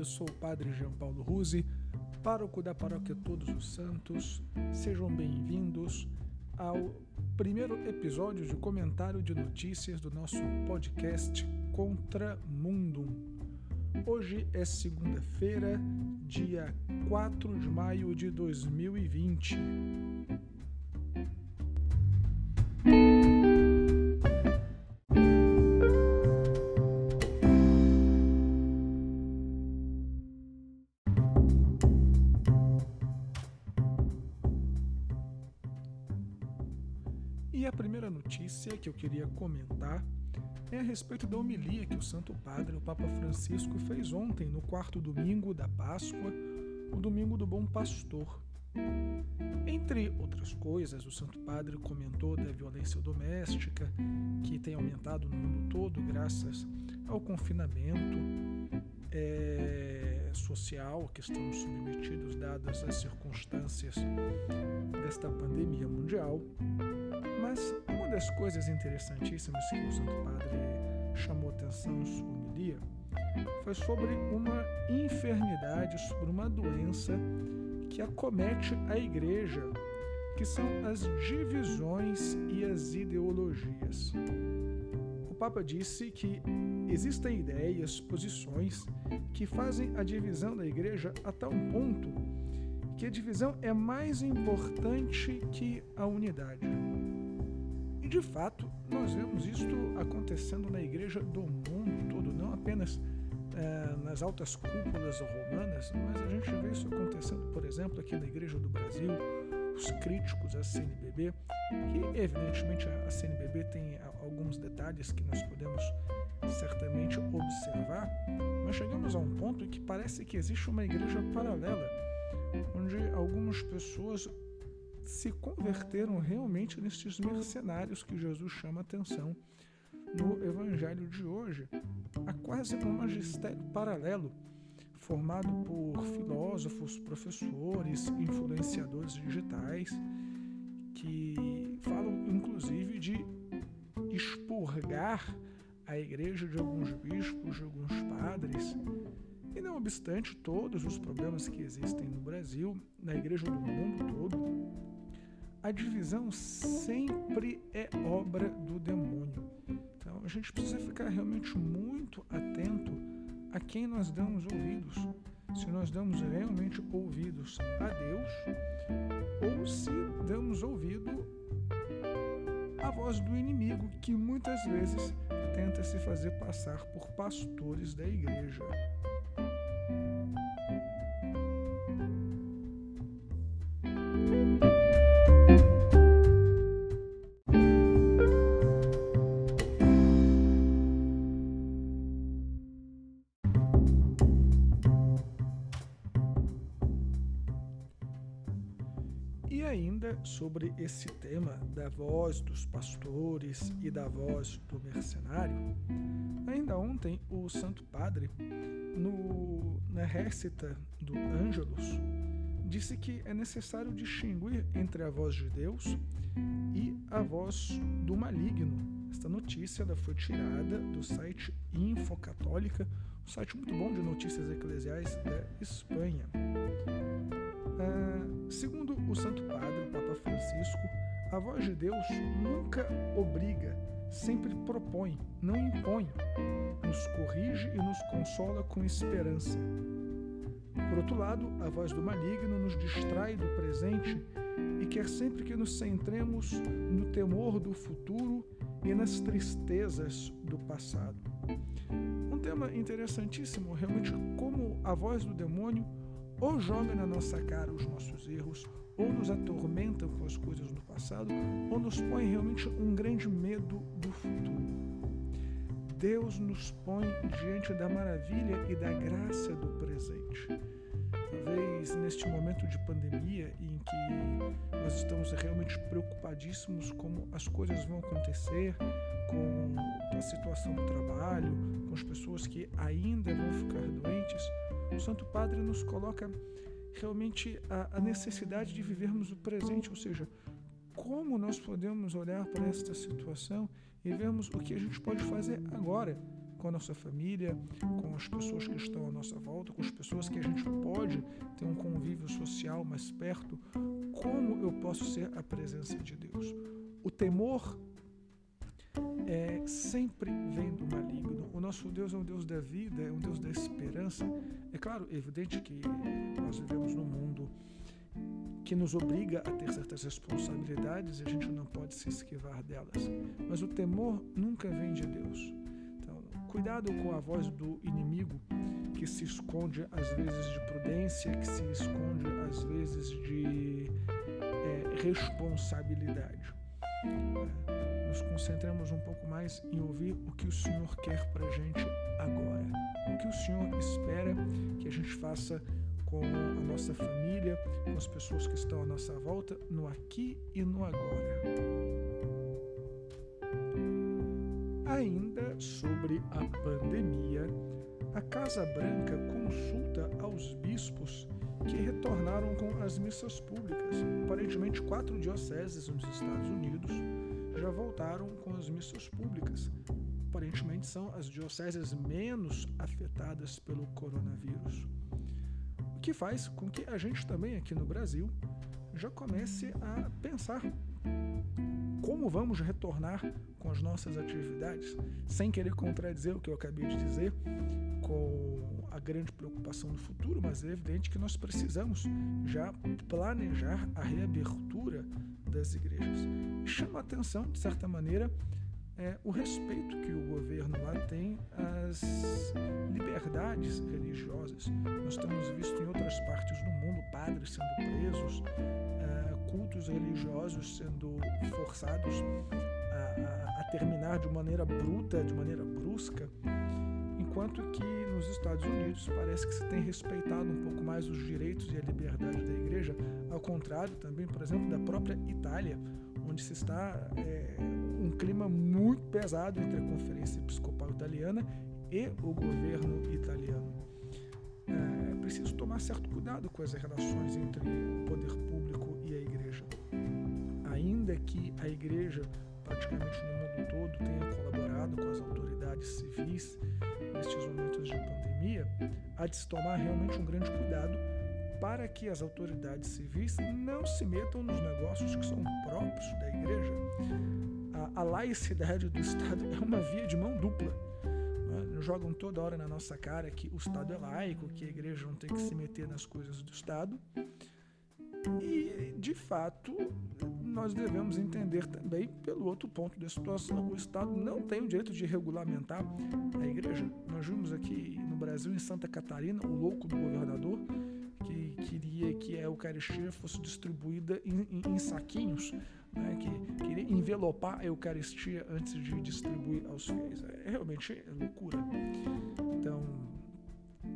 eu sou o Padre Jean Paulo Ruse, pároco da Paróquia Todos os Santos. Sejam bem-vindos ao primeiro episódio de comentário de notícias do nosso podcast Contra Mundum. Hoje é segunda-feira, dia 4 de maio de 2020. Notícia que eu queria comentar é a respeito da homilia que o Santo Padre, o Papa Francisco, fez ontem, no quarto domingo da Páscoa, o domingo do Bom Pastor. Entre outras coisas, o Santo Padre comentou da violência doméstica, que tem aumentado no mundo todo graças ao confinamento é, social que estamos submetidos, dadas as circunstâncias desta pandemia mundial. Mas uma das coisas interessantíssimas que o Santo Padre chamou atenção em sua homilia foi sobre uma enfermidade, sobre uma doença que acomete a igreja, que são as divisões e as ideologias. O Papa disse que existem ideias, posições que fazem a divisão da igreja a tal ponto que a divisão é mais importante que a unidade de fato, nós vemos isto acontecendo na igreja do mundo todo, não apenas é, nas altas cúpulas romanas, mas a gente vê isso acontecendo, por exemplo, aqui na igreja do Brasil, os críticos à CNBB, que evidentemente a CNBB tem alguns detalhes que nós podemos certamente observar, mas chegamos a um ponto em que parece que existe uma igreja paralela, onde algumas pessoas se converteram realmente nestes mercenários que Jesus chama atenção no Evangelho de hoje. Há quase um magistério paralelo formado por filósofos, professores, influenciadores digitais que falam inclusive de expurgar a igreja de alguns bispos, de alguns padres. E não obstante todos os problemas que existem no Brasil, na igreja do mundo todo, a divisão sempre é obra do demônio. Então a gente precisa ficar realmente muito atento a quem nós damos ouvidos. Se nós damos realmente ouvidos a Deus ou se damos ouvido à voz do inimigo que muitas vezes tenta se fazer passar por pastores da igreja. E ainda sobre esse tema da voz dos pastores e da voz do mercenário, ainda ontem o Santo Padre, no, na récita do Ângelus, disse que é necessário distinguir entre a voz de Deus e a voz do maligno. Esta notícia foi tirada do site Infocatólica, um site muito bom de notícias eclesiais da Espanha. O Santo Padre, o Papa Francisco, a voz de Deus nunca obriga, sempre propõe, não impõe, nos corrige e nos consola com esperança. Por outro lado, a voz do maligno nos distrai do presente e quer sempre que nos centremos no temor do futuro e nas tristezas do passado. Um tema interessantíssimo, realmente, como a voz do demônio ou joga na nossa cara os nossos erros, ou nos atormenta com as coisas do passado, ou nos põe realmente um grande medo do futuro. Deus nos põe diante da maravilha e da graça do presente. Talvez neste momento de pandemia em que nós estamos realmente preocupadíssimos como as coisas vão acontecer, com a situação do trabalho, com as pessoas que ainda vão ficar doentes, o Santo Padre nos coloca realmente a, a necessidade de vivermos o presente, ou seja, como nós podemos olhar para esta situação e vermos o que a gente pode fazer agora com a nossa família, com as pessoas que estão à nossa volta, com as pessoas que a gente pode ter um convívio social mais perto, como eu posso ser a presença de Deus? O temor é, sempre vem do maligno. O nosso Deus é um Deus da vida, é um Deus da esperança. É claro, é evidente que nós vivemos num mundo que nos obriga a ter certas responsabilidades e a gente não pode se esquivar delas. Mas o temor nunca vem de Deus. Então, cuidado com a voz do inimigo que se esconde às vezes de prudência, que se esconde às vezes de é, responsabilidade. Nos concentramos um pouco mais em ouvir o que o Senhor quer para a gente agora. O que o Senhor espera que a gente faça com a nossa família, com as pessoas que estão à nossa volta, no aqui e no agora. Ainda sobre a pandemia, a Casa Branca consulta aos bispos que retornaram com as missas públicas. Aparentemente, quatro dioceses nos Estados Unidos já voltaram com as missas públicas. Aparentemente, são as dioceses menos afetadas pelo coronavírus. O que faz com que a gente também aqui no Brasil já comece a pensar como vamos retornar com as nossas atividades, sem querer contradizer o que eu acabei de dizer, com a grande preocupação do futuro, mas é evidente que nós precisamos já planejar a reabertura das igrejas. Chama a atenção, de certa maneira, é, o respeito que o governo lá tem às liberdades religiosas. Nós temos visto em outras partes do mundo padres sendo presos, é, cultos religiosos sendo forçados a, a, a terminar de maneira bruta, de maneira brusca enquanto que nos Estados Unidos parece que se tem respeitado um pouco mais os direitos e a liberdade da igreja, ao contrário também, por exemplo, da própria Itália, onde se está é, um clima muito pesado entre a Conferência Episcopal Italiana e o governo italiano. É, é preciso tomar certo cuidado com as relações entre o poder público e a igreja. Ainda que a igreja, praticamente no mundo todo, tenha colaborado com as autoridades civis nestes momentos de pandemia, há de se tomar realmente um grande cuidado para que as autoridades civis não se metam nos negócios que são próprios da igreja. A, a laicidade do Estado é uma via de mão dupla. Né? Jogam toda hora na nossa cara que o Estado é laico, que a igreja não tem que se meter nas coisas do Estado. E, de fato, nós devemos entender também, pelo outro ponto da situação, o Estado não tem o direito de regulamentar a igreja. Nós vimos aqui no Brasil, em Santa Catarina, o louco do governador, que queria que a Eucaristia fosse distribuída em, em, em saquinhos, né, que queria envelopar a Eucaristia antes de distribuir aos fiéis. É realmente loucura. Então,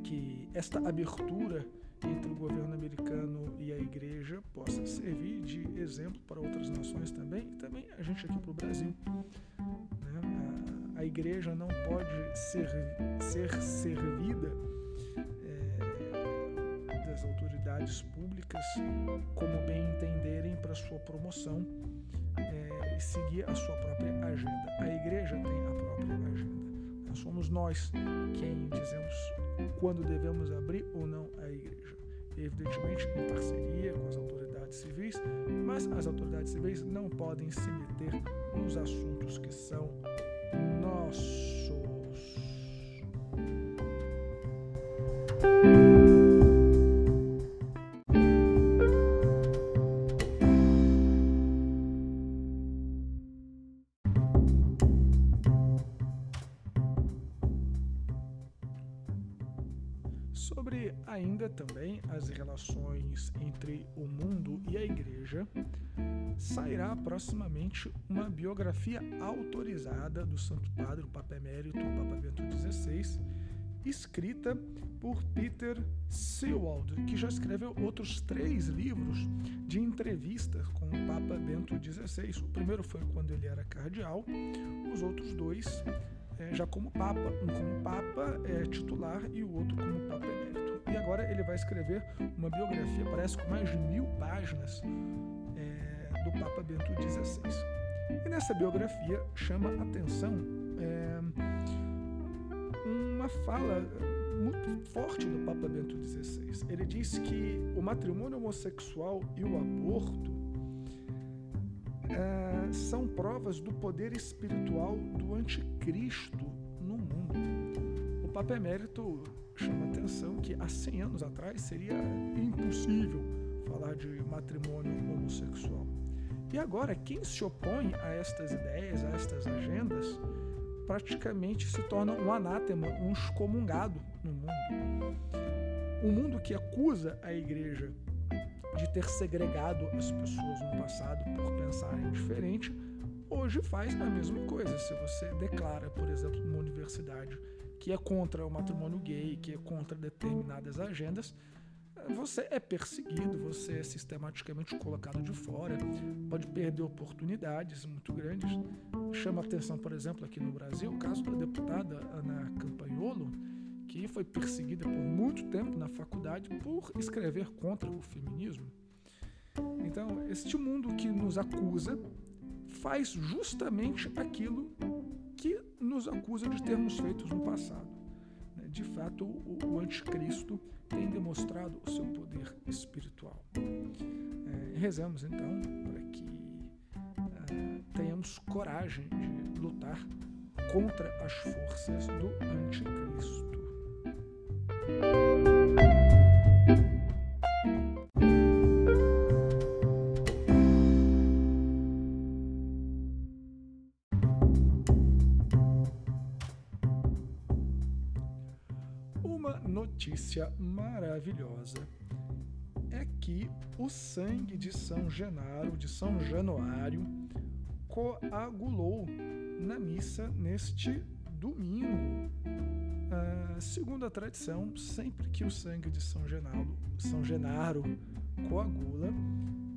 que esta abertura entre o governo americano igreja possa servir de exemplo para outras nações também, e também a gente aqui para o Brasil. Né? A, a, igreja não pode ser, ser servida das autoridades públicas como bem entenderem para sua promoção é, e seguir a sua própria agenda. A igreja tem a própria agenda. Somos nós quem dizemos quando devemos abrir ou não a igreja. Evidentemente, em parceria com as autoridades civis, mas as autoridades civis não podem se meter nos assuntos que são nossos. Entre o mundo e a igreja, sairá proximamente uma biografia autorizada do Santo Padre, o Papa Emérito, o Papa Bento XVI, escrita por Peter Sewald, que já escreveu outros três livros de entrevistas com o Papa Bento XVI. O primeiro foi quando ele era cardeal, os outros dois é, já como Papa, um como Papa é, titular e o outro como Papa Emérito e agora ele vai escrever uma biografia, parece com mais de mil páginas, é, do Papa Bento XVI. E nessa biografia chama atenção é, uma fala muito forte do Papa Bento XVI. Ele diz que o matrimônio homossexual e o aborto é, são provas do poder espiritual do anticristo no mundo. O Papa Emérito chama atenção que há 100 anos atrás seria impossível falar de matrimônio homossexual. E agora, quem se opõe a estas ideias, a estas agendas, praticamente se torna um anátema, um excomungado no mundo. Um mundo que acusa a igreja de ter segregado as pessoas no passado por pensarem diferente, hoje faz a mesma coisa. Se você declara, por exemplo, numa universidade que é contra o matrimônio gay, que é contra determinadas agendas, você é perseguido, você é sistematicamente colocado de fora, pode perder oportunidades muito grandes. Chama atenção, por exemplo, aqui no Brasil, o caso da deputada Ana Campanholo, que foi perseguida por muito tempo na faculdade por escrever contra o feminismo. Então, este mundo que nos acusa faz justamente aquilo que nos acusa de termos feito no passado. Né? De fato, o anticristo tem demonstrado o seu poder espiritual. É, rezamos então para que é, tenhamos coragem de lutar contra as forças do anticristo. Notícia maravilhosa é que o sangue de São Genaro, de São Januário, coagulou na missa neste domingo. Ah, segundo a tradição, sempre que o sangue de São Genaro, São Genaro coagula,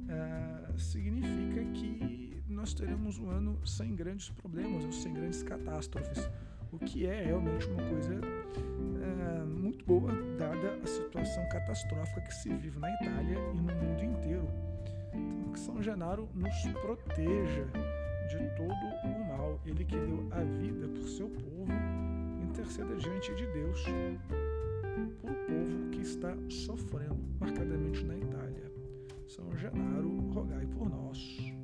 ah, significa que nós teremos um ano sem grandes problemas ou sem grandes catástrofes o que é realmente uma coisa é, muito boa, dada a situação catastrófica que se vive na Itália e no mundo inteiro. Então, que São Genaro nos proteja de todo o mal. Ele que deu a vida por seu povo, interceda diante de Deus por povo que está sofrendo, marcadamente na Itália. São Genaro, rogai por nós.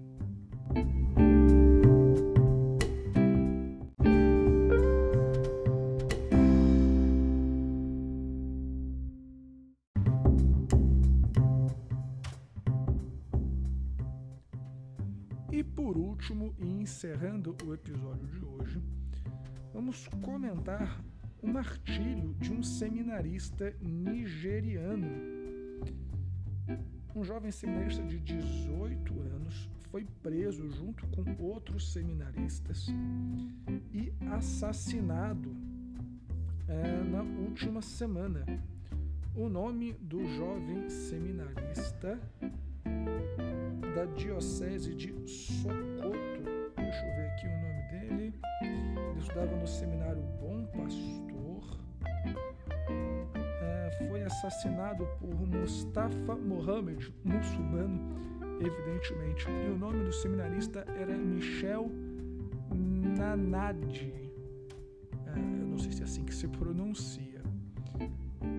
Último e encerrando o episódio de hoje, vamos comentar o martírio de um seminarista nigeriano. Um jovem seminarista de 18 anos foi preso junto com outros seminaristas e assassinado é, na última semana. O nome do jovem seminarista da Diocese de Socoto. Deixa eu ver aqui o nome dele. Ele estudava no seminário Bom Pastor. É, foi assassinado por Mustafa Mohamed, muçulmano, evidentemente. E o nome do seminarista era Michel Nanadi. É, eu não sei se é assim que se pronuncia.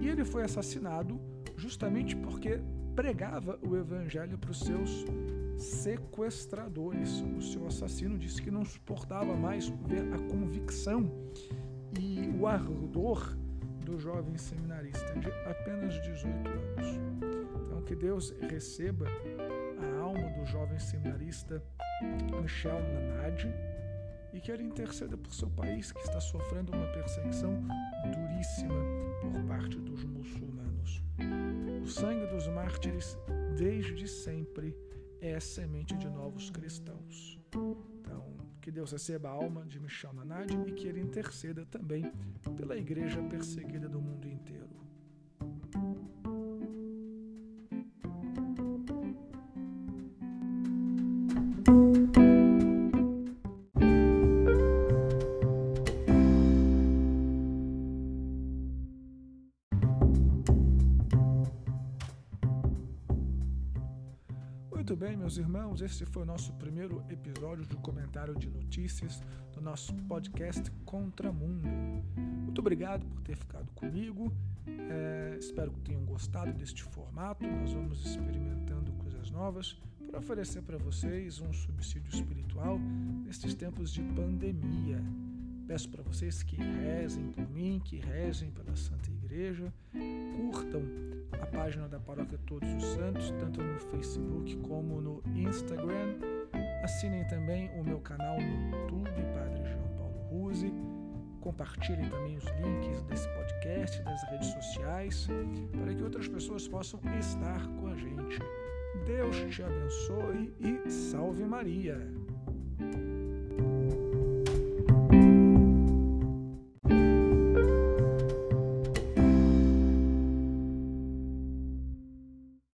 E ele foi assassinado justamente porque pregava o evangelho para os seus sequestradores. O seu assassino disse que não suportava mais ver a convicção e o ardor do jovem seminarista de apenas 18 anos. Então, que Deus receba a alma do jovem seminarista Michel Nanadi e que ele interceda por seu país que está sofrendo uma perseguição duríssima por parte dos muçulmanos. O sangue dos mártires, desde sempre, é semente de novos cristãos. Então, que Deus receba a alma de Michel Nanadi e que ele interceda também pela igreja perseguida do mundo inteiro. Muito bem, meus irmãos, esse foi o nosso primeiro episódio de comentário de notícias do nosso podcast Contramundo. Muito obrigado por ter ficado comigo. É, espero que tenham gostado deste formato. Nós vamos experimentando coisas novas para oferecer para vocês um subsídio espiritual nestes tempos de pandemia. Peço para vocês que rezem por mim, que rezem pela Santa Igreja, curtam a página da Paróquia Todos os Santos, tanto no Facebook como no Instagram. Assinem também o meu canal no YouTube, Padre João Paulo Ruse. Compartilhem também os links desse podcast, das redes sociais, para que outras pessoas possam estar com a gente. Deus te abençoe e salve Maria!